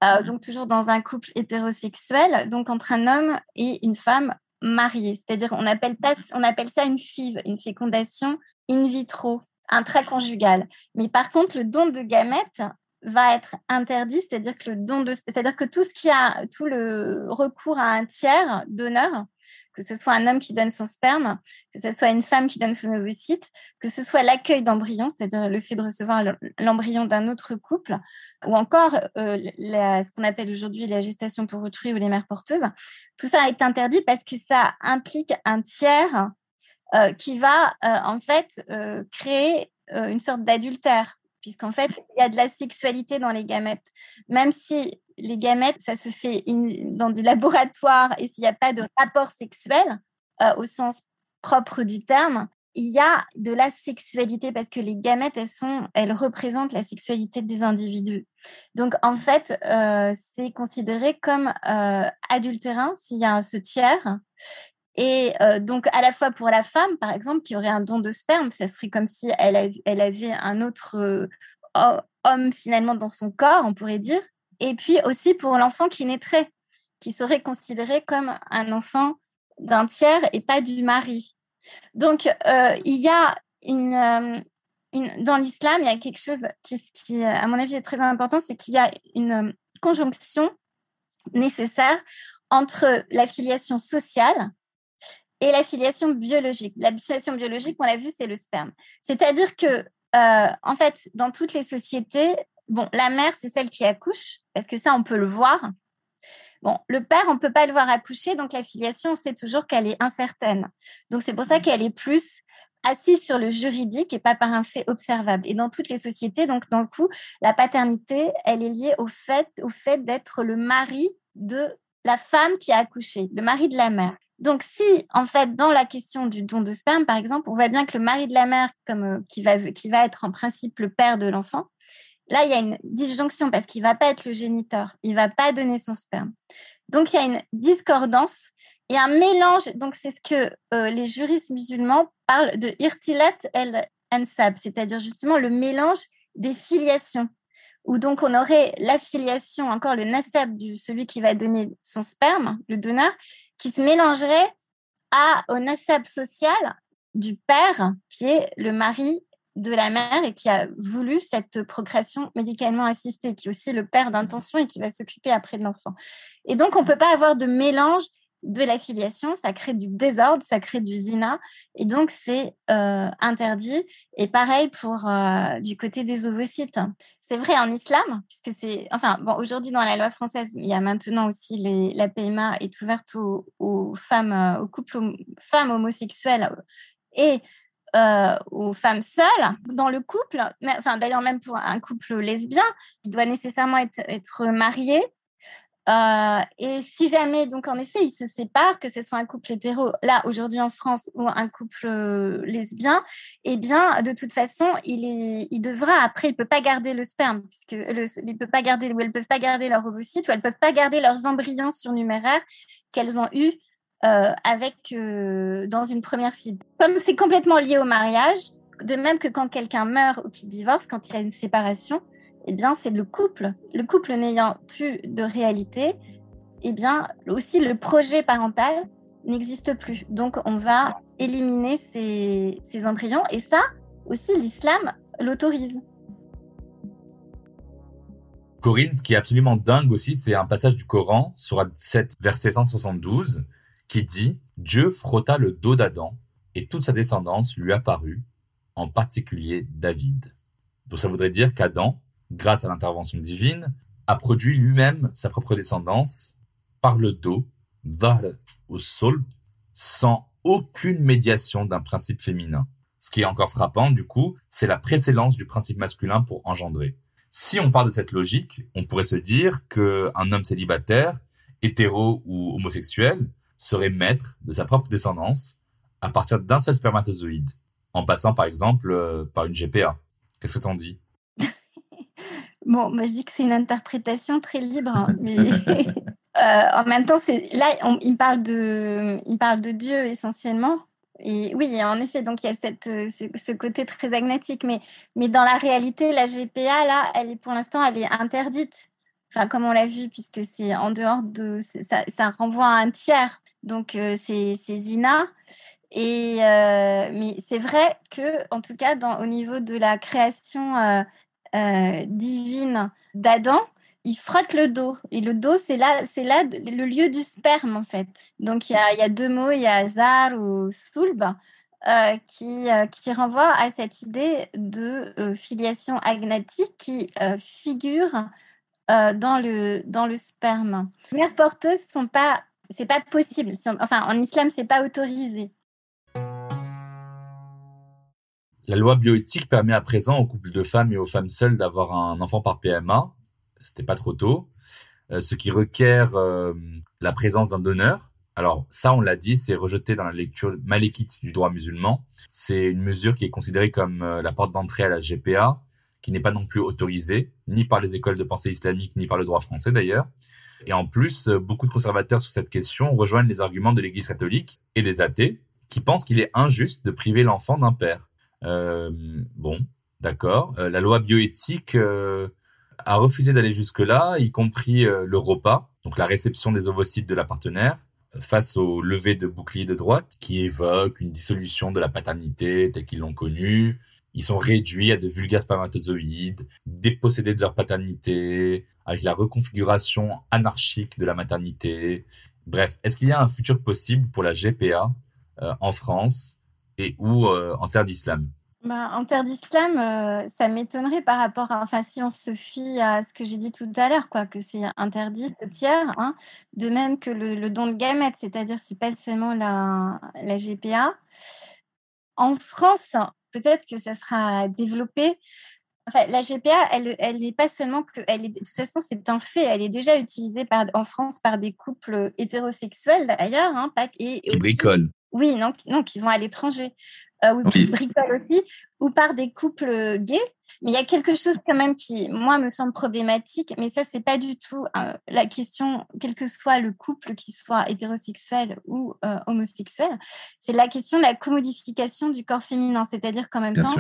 mmh. donc toujours dans un couple hétérosexuel, donc entre un homme et une femme mariée. C'est-à-dire, on appelle, on appelle ça une FIV, une fécondation in vitro intraconjugal. Mais par contre, le don de gamètes va être interdit, c'est-à-dire que le don de, c'est-à-dire que tout ce qui a, tout le recours à un tiers donneur, que ce soit un homme qui donne son sperme, que ce soit une femme qui donne son ovocyte, que ce soit l'accueil d'embryon, c'est-à-dire le fait de recevoir l'embryon d'un autre couple, ou encore euh, ce qu'on appelle aujourd'hui la gestation pour autrui ou les mères porteuses, tout ça est interdit parce que ça implique un tiers euh, qui va euh, en fait créer une sorte d'adultère, puisqu'en fait, il y a de la sexualité dans les gamètes. Même si les gamètes, ça se fait dans des laboratoires et s'il n'y a pas de rapport sexuel au sens propre du terme, il y a de la sexualité parce que les gamètes, elles sont, elles représentent la sexualité des individus. Donc en fait, c'est considéré comme adultérin s'il y a ce tiers. Et euh, donc, à la fois pour la femme, par exemple, qui aurait un don de sperme, ça serait comme si elle, avait un autre euh, homme finalement dans son corps, on pourrait dire. Et puis aussi pour l'enfant qui naîtrait, qui serait considéré comme un enfant d'un tiers et pas du mari. Donc, euh, il y a une, une dans l'islam, il y a quelque chose qui, qui, à mon avis, est très important, c'est qu'il y a une conjonction nécessaire entre la filiation sociale, et la filiation biologique. La filiation biologique, on l'a vu, c'est le sperme. C'est-à-dire que, euh, en fait, dans toutes les sociétés, bon, la mère, c'est celle qui accouche, parce que ça, on peut le voir. Bon, le père, on peut pas le voir accoucher, donc la filiation, on sait toujours qu'elle est incertaine. Donc c'est pour ça qu'elle est plus assise sur le juridique et pas par un fait observable. Et dans toutes les sociétés, donc dans le coup, la paternité, elle est liée au fait, au fait d'être le mari de la femme qui a accouché, le mari de la mère. Donc, si, en fait, dans la question du don de sperme, par exemple, on voit bien que le mari de la mère, comme, euh, qui, va, qui va être en principe le père de l'enfant, là, il y a une disjonction parce qu'il va pas être le géniteur, il va pas donner son sperme. Donc, il y a une discordance et un mélange. Donc, c'est ce que euh, les juristes musulmans parlent de irtilat el ansab, c'est-à-dire justement le mélange des filiations où donc on aurait l'affiliation, encore le nasab de celui qui va donner son sperme, le donneur, qui se mélangerait à, au nasab social du père, qui est le mari de la mère et qui a voulu cette procréation médicalement assistée, qui est aussi le père d'intention et qui va s'occuper après de l'enfant. Et donc, on ne peut pas avoir de mélange de l'affiliation, ça crée du désordre, ça crée du zina, et donc c'est euh, interdit. Et pareil pour euh, du côté des ovocytes. C'est vrai en islam, puisque c'est, enfin, bon, aujourd'hui dans la loi française, il y a maintenant aussi les, la PMA est ouverte aux, femmes, euh, aux couples femmes homosexuelles et aux femmes seules dans le couple, mais, enfin d'ailleurs même pour un couple lesbien, il doit nécessairement être, être marié. Euh, et si jamais, donc en effet, ils se séparent, que ce soit un couple hétéro, là aujourd'hui en France, ou un couple euh, lesbien, eh bien, de toute façon, il, est, il devra, après, il peut pas garder le sperme, puisque le, il peut pas garder, ou elles peuvent pas garder leur ovocyte, ou elles peuvent pas garder leurs embryons surnuméraires qu'elles ont eus euh, avec, euh, dans une première fibre. Comme c'est complètement lié au mariage, de même que quand quelqu'un meurt ou qu'il divorce, quand il y a une séparation, eh bien, c'est le couple. Le couple n'ayant plus de réalité, eh bien, aussi le projet parental n'existe plus. Donc, on va éliminer ces, ces embryons. Et ça, aussi, l'islam l'autorise. Corinne, ce qui est absolument dingue aussi, c'est un passage du Coran, sur 7, verset 172, qui dit Dieu frotta le dos d'Adam et toute sa descendance lui apparut, en particulier David. Donc ça voudrait dire qu'Adam grâce à l'intervention divine, a produit lui-même sa propre descendance par le dos, vers au sol, sans aucune médiation d'un principe féminin. Ce qui est encore frappant, du coup, c'est la précédence du principe masculin pour engendrer. Si on part de cette logique, on pourrait se dire qu'un homme célibataire, hétéro ou homosexuel, serait maître de sa propre descendance à partir d'un seul spermatozoïde, en passant par exemple euh, par une GPA. Qu'est-ce que t'en dis? Bon, moi je dis que c'est une interprétation très libre, hein, mais euh, en même temps, c'est là, il parle de, il parle de Dieu essentiellement. Et oui, en effet, donc il y a cette, euh, ce, côté très agnatique, mais, mais dans la réalité, la GPA, là, elle est pour l'instant, elle est interdite. Enfin, comme on l'a vu, puisque c'est en dehors de. Ça, ça, renvoie à un tiers. Donc, euh, c'est Zina. Et, euh, mais c'est vrai que, en tout cas, au niveau de la création divine d'Adam, il frotte le dos. Et le dos, c'est là, c'est là le lieu du sperme, en fait. Donc, il y a, deux mots, il y a Zar ou euh, qui, euh, qui à cette idée de euh, filiation agnatique qui figure dans, le, dans le sperme. Les mères porteuses sont pas, c'est pas possible. Enfin, en islam, c'est pas autorisé. La loi bioéthique permet à présent aux couples de femmes et aux femmes seules d'avoir un enfant par PMA c'était pas trop tôt, euh, ce qui requiert euh, la présence d'un donneur. Alors ça, on l'a dit, c'est rejeté dans la lecture malékite du droit musulman. C'est une mesure qui est considérée comme euh, la porte d'entrée à la GPA, qui n'est pas non plus autorisée, ni par les écoles de pensée islamique, ni par le droit français d'ailleurs. Et en plus, beaucoup de conservateurs sur cette question rejoignent les arguments de l'Église catholique et des athées, qui pensent qu'il est injuste de priver l'enfant d'un père. Euh, bon, d'accord. la loi bioéthique a refusé d'aller jusque-là, y compris euh, le repas, donc la réception des ovocytes de la partenaire, face au lever de bouclier de droite qui évoque une dissolution de la paternité telle qu'ils l'ont connue. Ils sont réduits à de vulgaires spermatozoïdes, dépossédés de leur paternité, avec la reconfiguration anarchique de la maternité. Bref, est-ce qu'il y a un futur possible pour la GPA euh, en France et ou euh, en terre d'islam? Bah, en terre d'islam, euh, ça m'étonnerait par rapport à, enfin, si on se fie à ce que j'ai dit tout à l'heure, quoi, que c'est interdit ce tiers, hein, de même que le, don de gamètes, c'est-à-dire c'est pas seulement la, la GPA. En France, peut-être que ça sera développé. Enfin, la GPA, elle, elle n'est pas seulement que, elle est, de toute façon, c'est un fait, elle est déjà utilisée par, en France par des couples hétérosexuels d'ailleurs, hein, et, et aussi, oui, non, non, qui vont à l'étranger, euh, ou qui bricolent aussi, ou par des couples gays. Mais il y a quelque chose quand même qui, moi, me semble problématique, mais ça, c'est pas du tout euh, la question, quel que soit le couple, qui soit hétérosexuel ou euh, homosexuel, c'est la question de la commodification du corps féminin. C'est-à-dire qu'en même temps,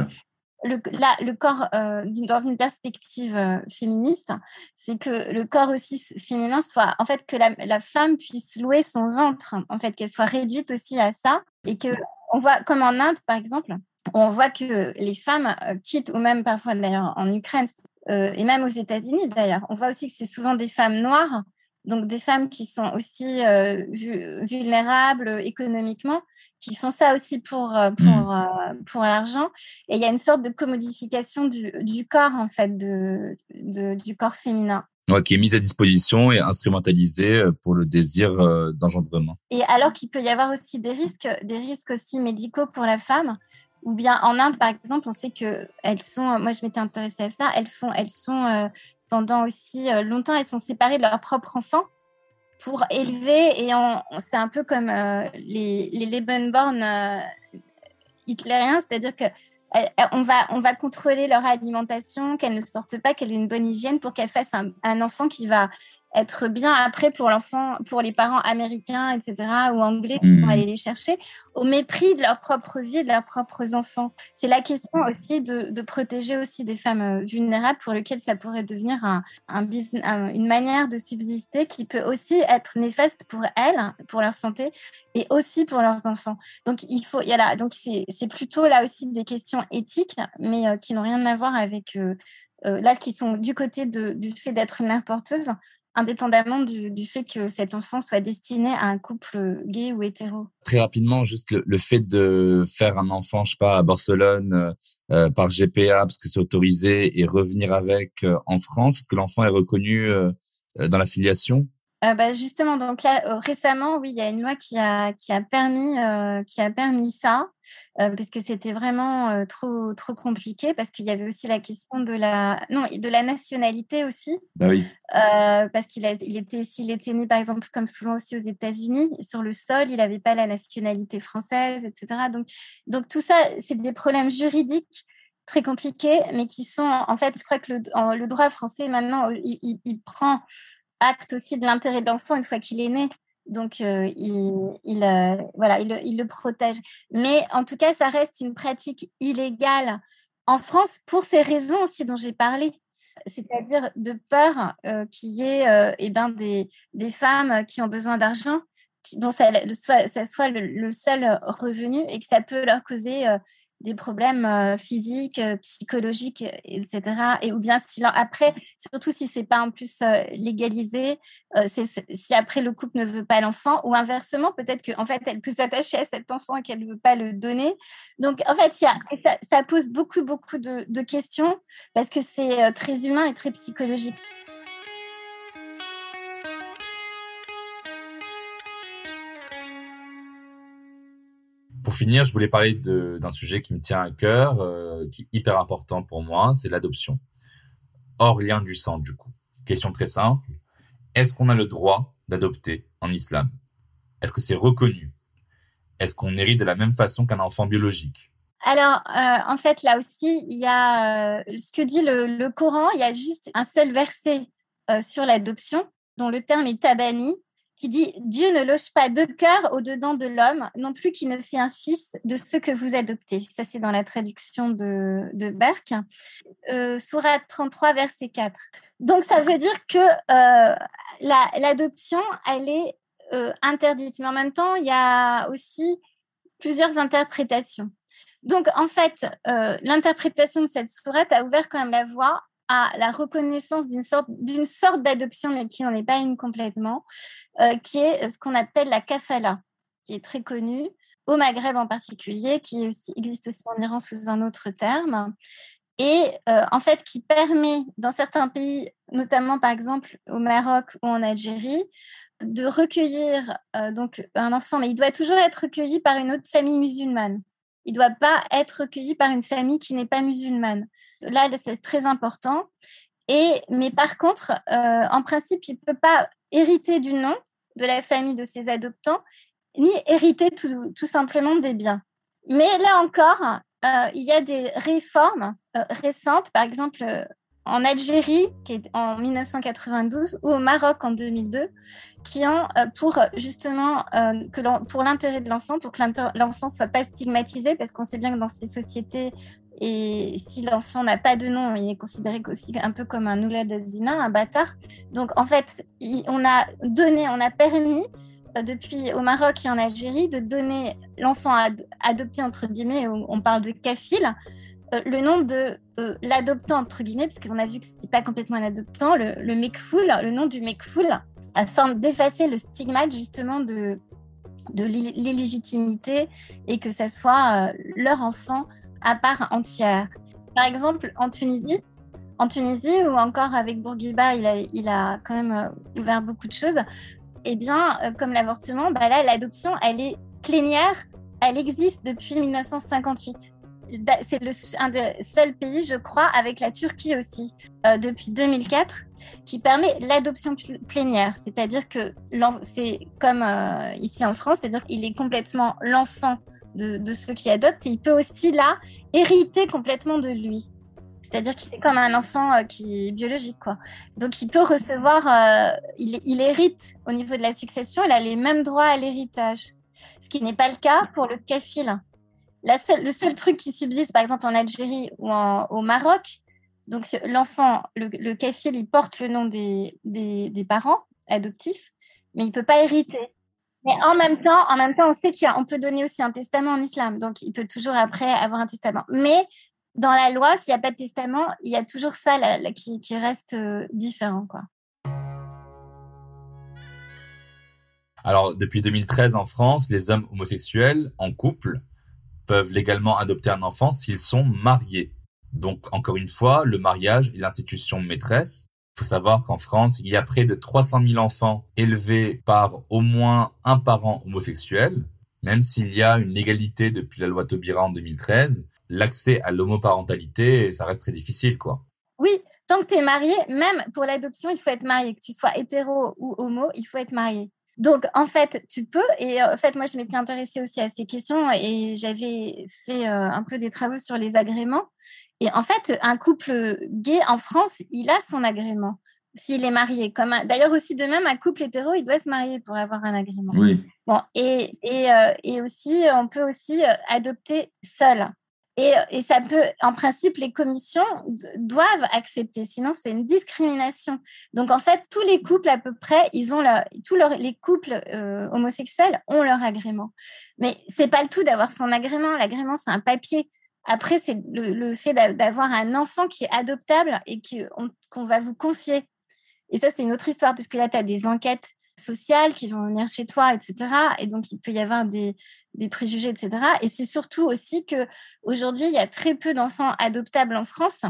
le, le corps, euh, dans une perspective euh, féministe, c'est que le corps aussi féminin soit, en fait, que la, la, femme puisse louer son ventre, en fait, qu'elle soit réduite aussi à ça, et que on voit, comme en Inde, par exemple, on voit que les femmes euh, quittent, ou même parfois d'ailleurs en Ukraine, et même aux États-Unis d'ailleurs, on voit aussi que c'est souvent des femmes noires donc des femmes qui sont aussi euh, vulnérables économiquement, qui font ça aussi pour euh, pour euh, pour l'argent. Et il y a une sorte de commodification du, du corps en fait de, de du corps féminin. qui est mise à disposition et instrumentalisée pour le désir d'engendrement. Et alors qu'il peut y avoir aussi des risques, des risques aussi médicaux pour la femme, ou bien en Inde par exemple, on sait que elles sont, moi je m'étais intéressée à ça, elles font, elles sont pendant aussi euh, longtemps, elles sont séparées de leurs propres enfants pour élever. Et c'est un peu comme euh, les, les Lebensborn euh, hitlériens, c'est-à-dire que on va, on va contrôler leur alimentation, qu'elles ne sortent pas, qu'elles aient une bonne hygiène pour qu'elles fassent un, enfant qui va être bien après pour l'enfant, pour les parents américains, etc., ou anglais qui vont mmh. aller les chercher, au mépris de leur propre vie et de leurs propres enfants. C'est la question aussi de, de, protéger aussi des femmes euh, vulnérables pour lesquelles ça pourrait devenir un, un business, une manière de subsister qui peut aussi être néfaste pour elles, pour leur santé et aussi pour leurs enfants. Donc il faut, il y a là, donc c'est plutôt là aussi des questions éthiques, mais euh, qui n'ont rien à voir avec euh, là qui sont du côté de, du fait d'être une mère porteuse indépendamment du, du, fait que cet enfant soit destiné à un couple gay ou hétéro. Très rapidement, juste le, fait de faire un enfant, je sais pas, à Barcelone euh, euh par GPA parce que c'est autorisé et revenir avec euh, en France, est-ce que l'enfant est reconnu euh, dans la filiation euh, bah, justement, donc là, euh, récemment, oui, il y a une loi qui a, qui a, permis, euh, qui a permis ça, parce que c'était vraiment trop, trop compliqué, parce qu'il y avait aussi la question de la, non, de la nationalité aussi. Bah oui. parce qu'il il était, s'il était né, par exemple, comme souvent aussi aux États-Unis, sur le sol, il n'avait pas la nationalité française, etc. Donc, donc tout ça, c'est des problèmes juridiques très compliqués, mais qui sont, en fait, je crois que le, le droit français, maintenant, il, il prend acte aussi de l'intérêt de l'enfant une fois qu'il est né. Donc, euh, il, euh, voilà, il, le protège. Mais en tout cas, ça reste une pratique illégale en France pour ces raisons aussi dont j'ai parlé. C'est-à-dire de peur euh, qu'il y ait eh ben, des, des, femmes qui ont besoin d'argent, dont ça, soit, ça soit le, le, seul revenu et que ça peut leur causer des problèmes euh, physiques, euh, psychologiques, etc. Et ou bien si après, surtout si c'est pas en plus euh, légalisé, si après le couple ne veut pas l'enfant, ou inversement, peut-être qu'en fait elle peut s'attacher à cet enfant et qu'elle ne veut pas le donner. Donc en fait, ça, pose beaucoup beaucoup de questions parce que c'est très humain et très psychologique. Pour finir, je voulais parler d'un sujet qui me tient à cœur, euh, qui est hyper important pour moi, c'est l'adoption. Hors lien du sang, du coup. Question très simple. Est-ce qu'on a le droit d'adopter en islam? Est-ce que c'est reconnu? Est-ce qu'on hérite de la même façon qu'un enfant biologique? Alors, euh, en fait, là aussi, il y a euh, ce que dit le, Coran, il y a juste un seul verset sur l'adoption, dont le terme est tabani, qui dit Dieu ne loge pas deux cœurs au-dedans de l'homme, non plus qu'il ne fait un fils de ceux que vous adoptez. Ça, c'est dans la traduction de, de Berck. Euh, 33, verset 4. Donc, ça veut dire que euh, l'adoption, elle est euh, interdite. Mais en même temps, il y a aussi plusieurs interprétations. Donc, en fait, l'interprétation de cette sourate a ouvert quand même la voie à la reconnaissance d'une sorte d'une sorte d'adoption, mais qui n'en est pas une complètement, euh, qui est ce qu'on appelle la kafala, qui est très connue au Maghreb en particulier, qui existe aussi en Iran sous un autre terme, et euh, en fait qui permet dans certains pays, notamment par exemple au Maroc ou en Algérie, de recueillir euh, donc un enfant, mais il doit toujours être recueilli par une autre famille musulmane. Il ne doit pas être recueilli par une famille qui n'est pas musulmane. Là, c'est très important. Et, mais par contre, euh, en principe, il ne peut pas hériter du nom de la famille de ses adoptants, ni hériter tout, simplement des biens. Mais là encore, euh, il y a des réformes euh, récentes, par exemple en Algérie, qui est en 1992, ou au Maroc en 2002, qui ont pour justement que pour l'intérêt de l'enfant, pour que l'enfant soit pas stigmatisé, parce qu'on sait bien que dans ces sociétés et si l'enfant n'a pas de nom, il est considéré aussi un peu comme un oulad d'Azina, un bâtard. Donc en fait, on a donné, on a permis euh, depuis au Maroc et en Algérie de donner l'enfant adopté entre guillemets, on parle de kafil, euh, le nom de euh, l'adoptant entre guillemets, parce qu'on a vu que c'était pas complètement un adoptant, le, le mekfoul, le nom du mekfoul, afin d'effacer le stigmate justement de de l'illégitimité et que ça soit leur enfant à part entière. Par exemple, en Tunisie, en Tunisie ou encore avec Bourguiba, il a, quand même euh, ouvert beaucoup de choses. Eh bien, euh, comme l'avortement, bah là, l'adoption, elle est plénière, elle existe depuis 1958. C'est un des seuls pays, je crois, avec la Turquie aussi, euh, depuis 2004, qui permet l'adoption plénière. C'est-à-dire que c'est comme ici en France, c'est-à-dire qu'il est complètement l'enfant de, ceux qui adoptent, et il peut aussi là hériter complètement de lui. C'est-à-dire qu'il c'est comme un enfant euh, qui est biologique, quoi. Donc il peut recevoir, euh, il, hérite au niveau de la succession, il a les mêmes droits à l'héritage, ce qui n'est pas le cas pour le kafil. Le seul truc qui subsiste, par exemple en Algérie ou au Maroc, donc l'enfant, le, le il porte le nom des, des, parents adoptifs, mais il peut pas hériter. Mais en même temps, en même temps, on sait qu'on peut donner aussi un testament en islam. Donc, il peut toujours après avoir un testament. Mais dans la loi, s'il n'y a pas de testament, il y a toujours ça qui, reste euh, différent. Quoi. Alors, depuis 2013 en France, les hommes homosexuels en couple peuvent légalement adopter un enfant s'ils sont mariés. Donc, encore une fois, le mariage est l'institution maîtresse Il faut savoir qu'en France, il y a près de 300 000 enfants élevés par au moins un parent homosexuel. Même s'il y a une légalité depuis la loi Taubira en 2013, l'accès à l'homoparentalité, ça reste très difficile, quoi. Oui, tant que tu es marié, même pour l'adoption, il faut être marié. Que tu sois hétéro ou homo, il faut être marié. Donc, en fait, tu peux. Et en fait, moi, je m'étais intéressée aussi à ces questions et j'avais fait euh, un peu des travaux sur les agréments. Et en fait, un couple gay en France, il a son agrément s'il est marié. Comme D'ailleurs, aussi de même, un couple hétéro, il doit se marier pour avoir un agrément. Oui. Bon, et, et, euh, et aussi, on peut aussi euh, adopter seul. Et, et, ça peut, en principe, les commissions doivent accepter, sinon c'est une discrimination. Donc en fait, tous les couples à peu près, ils ont leur, tous les couples euh, homosexuels ont leur agrément. Mais c'est pas le tout d'avoir son agrément. L'agrément, c'est un papier. Après, c'est le, fait d'avoir un enfant qui est adoptable et qu'on va vous confier. Et ça, c'est une autre histoire, puisque là, tu as des enquêtes sociales qui vont venir chez toi, etc. Et donc, il peut y avoir des, des préjugés, etc. Et c'est surtout aussi que aujourd'hui, il y a très peu d'enfants adoptables en France.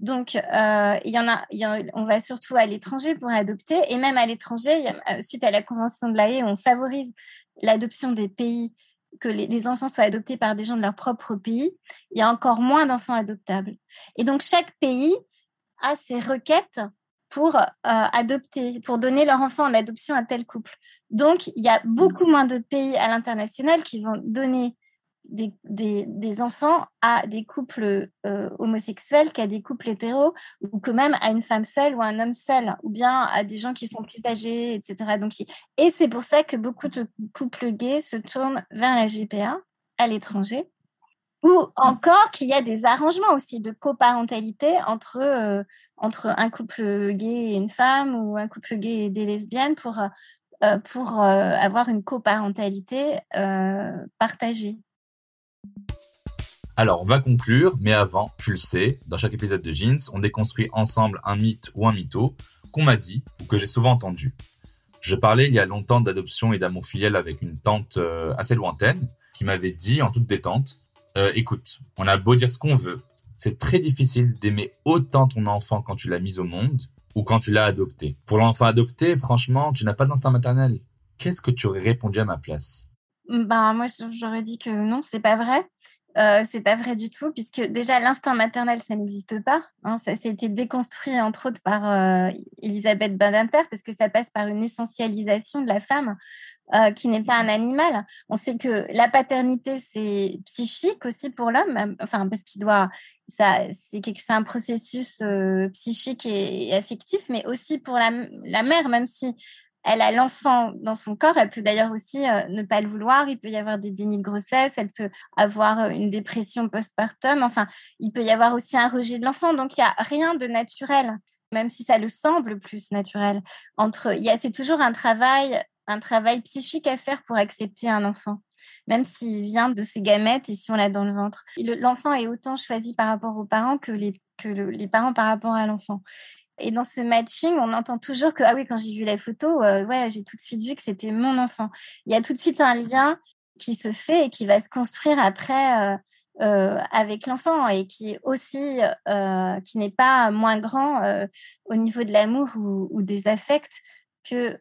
Donc, euh, il, y en a, on va surtout à l'étranger pour adopter. Et même à l'étranger, euh, suite à la Convention de l'AE, on favorise l'adoption des pays, que les, les, enfants soient adoptés par des gens de leur propre pays. Il y a encore moins d'enfants adoptables. Et donc, chaque pays a ses requêtes pour euh, adopter, pour donner leur enfant en adoption à tel couple. Donc, il y a beaucoup moins de pays à l'international qui vont donner des, enfants à des couples euh, homosexuels qu'à des couples hétéros ou que même à une femme seule ou à un homme seul ou bien à des gens qui sont plus âgés, etc. Donc, et c'est pour ça que beaucoup de couples gays se tournent vers la GPA à l'étranger ou encore qu'il y a des arrangements aussi de coparentalité entre euh, entre un couple gay et une femme ou un couple gay et des lesbiennes pour, euh, pour avoir une coparentalité partagée. Alors, on va conclure, mais avant, tu le sais, dans chaque épisode de Jeans, on déconstruit ensemble un mythe ou un mytho qu'on m'a dit ou que j'ai souvent entendu. Je parlais il y a longtemps d'adoption et d'amour filial avec une tante assez lointaine qui m'avait dit en toute détente écoute, on a beau dire ce qu'on veut, c'est très difficile d'aimer autant ton enfant quand tu l'as mis au monde ou quand tu l'as adopté. Pour l'enfant adopté, franchement, tu n'as pas d'instinct maternel. Qu'est-ce que tu aurais répondu à ma place? Ben moi, j'aurais dit que non, c'est pas vrai. Euh, c'est pas vrai du tout, puisque déjà l'instinct maternel, ça n'existe pas. Hein, ça, a été déconstruit entre autres par euh, Elisabeth Badinter, parce que ça passe par une essentialisation de la femme euh, qui n'est pas un animal. On sait que la paternité, c'est psychique aussi pour l'homme, enfin parce qu'il doit, ça, c'est un processus euh, psychique et, affectif, mais aussi pour la mère, même si elle a l'enfant dans son corps. Elle peut d'ailleurs aussi euh, ne pas le vouloir. Il peut y avoir des dénis de grossesse. Elle peut avoir euh, une dépression postpartum. Enfin, il peut y avoir aussi un rejet de l'enfant. Donc, il n'y a rien de naturel, même si ça le semble plus naturel. Entre, c'est toujours un travail, un travail psychique à faire pour accepter un enfant. Même s'il vient de ses gamètes et si on l'a dans le ventre. L'enfant est autant choisi par rapport aux parents que les parents par rapport à l'enfant. Et dans ce matching, on entend toujours que, ah oui, quand j'ai vu la photo, euh, ouais, j'ai tout de suite vu que c'était mon enfant. Il y a tout de suite un lien qui se fait et qui va se construire après euh, euh, avec l'enfant et qui aussi, qui n'est pas moins grand au niveau de l'amour ou, des affects que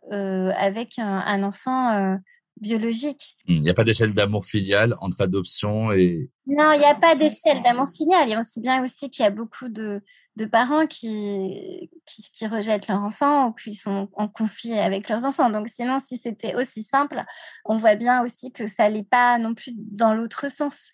avec un, un enfant biologique. Il n'y a pas d'échelle d'amour filial entre adoption et... Non, il n'y a pas d'échelle d'amour filial. Il y a aussi bien aussi qu'il y a beaucoup de, de parents qui, qui, rejettent leur enfant ou qui sont en conflit avec leurs enfants. Donc sinon, si c'était aussi simple, on voit bien aussi que ça n'est pas non plus dans l'autre sens.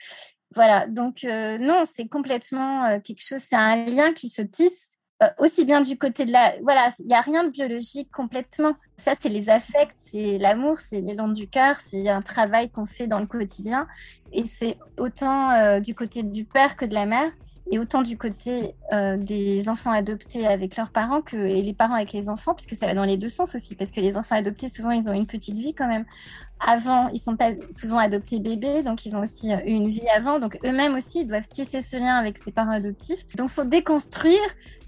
Voilà, donc euh, non, c'est complètement euh, quelque chose, c'est un lien qui se tisse euh, aussi bien du côté de la... Voilà, il n'y a rien de biologique complètement. Ça, c'est les affects, c'est l'amour, c'est l'élan du cœur, c'est un travail qu'on fait dans le quotidien. Et c'est autant du côté du père que de la mère et autant du côté euh, des enfants adoptés avec leurs parents que et les parents avec les enfants, puisque ça va dans les deux sens aussi, parce que les enfants adoptés, souvent, ils ont une petite vie quand même. Avant, ils sont pas souvent adoptés bébés, donc ils ont aussi eu une vie avant, donc eux-mêmes aussi, ils doivent tisser ce lien avec ses parents adoptifs. Donc, faut déconstruire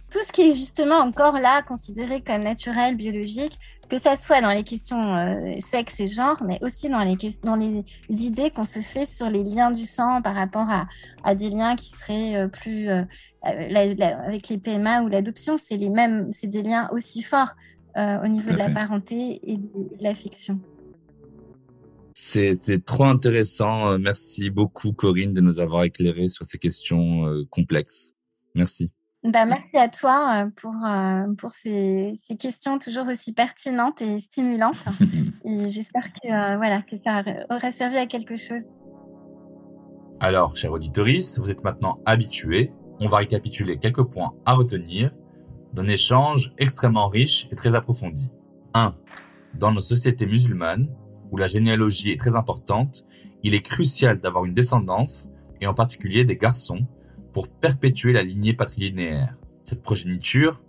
tout ce qui est justement encore là considéré comme naturel, biologique, que ça soit dans les questions euh, sexe et genre, mais aussi dans les, dans les idées qu'on se fait sur les liens du sang par rapport à, à des liens qui seraient euh, plus euh, avec les PMA ou l'adoption, c'est les mêmes, c'est des liens aussi forts au niveau de la parenté et de l'affection. C'est trop intéressant. Merci beaucoup Corinne de nous avoir éclairé sur ces questions complexes. Merci. Bah, merci à toi euh, pour, euh, pour ces, ces, questions toujours aussi pertinentes et stimulantes. et j'espère que, euh, voilà, que ça aura servi à quelque chose. Alors, cher auditoris, vous êtes maintenant habitués. On va récapituler quelques points à retenir d'un échange extrêmement riche et très approfondi. 1. Dans nos sociétés musulmanes, où la généalogie est très importante, il est crucial d'avoir une descendance, et en particulier des garçons, pour perpétuer la lignée patrilinéaire. Cette progéniture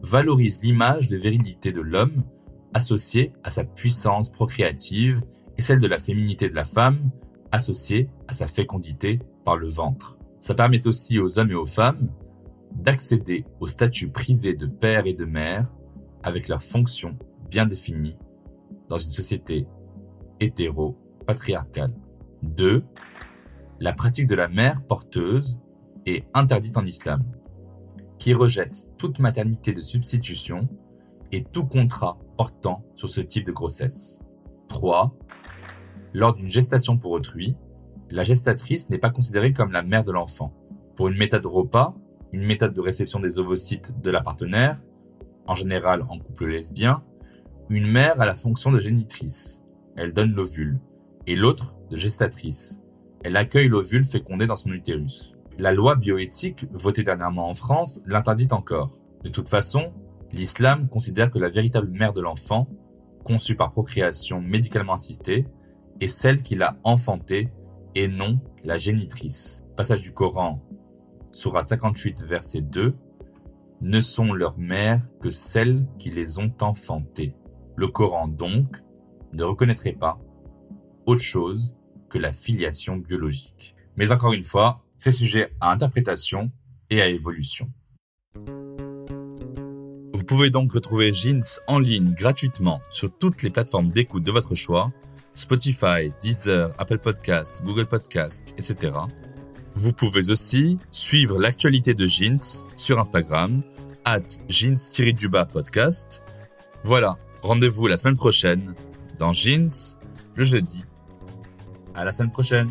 valorise l'image de virilité de l'homme associée à sa puissance procréative et celle de la féminité de la femme associée à sa fécondité par le ventre. Ça permet aussi aux hommes et aux femmes d'accéder au statut prisé de père et de mère avec leurs fonctions bien définies dans une société hétéro-patriarcale. 2. La pratique de la mère porteuse interdite en islam, qui rejette toute maternité de substitution et tout contrat portant sur ce type de grossesse. 3. Lors d'une gestation pour autrui, la gestatrice n'est pas considérée comme la mère de l'enfant. Pour une méthode repas, une méthode de réception des ovocytes de la partenaire, en général en couple lesbien, une mère a la fonction de génitrice. Elle donne l'ovule. Et l'autre de gestatrice. Elle accueille l'ovule fécondé dans son utérus. La loi bioéthique votée dernièrement en France l'interdit encore. De toute façon, l'islam considère que la véritable mère de l'enfant, conçue par procréation médicalement assistée, est celle qui l'a enfanté et non la génitrice. Passage du Coran, Surat 58, verset 2, ne sont leurs mères que celles qui les ont enfantées. Le Coran donc ne reconnaîtrait pas autre chose que la filiation biologique. Mais encore une fois, c'est sujet à interprétation et à évolution. Vous pouvez donc retrouver Jeans en ligne gratuitement sur toutes les plateformes d'écoute de votre choix, Spotify, Deezer, Apple Podcast, Google Podcast, etc. Vous pouvez aussi suivre l'actualité de Jeans sur Instagram, at jeans-podcast. Voilà, rendez-vous la semaine prochaine dans Jeans, le jeudi. À la semaine prochaine.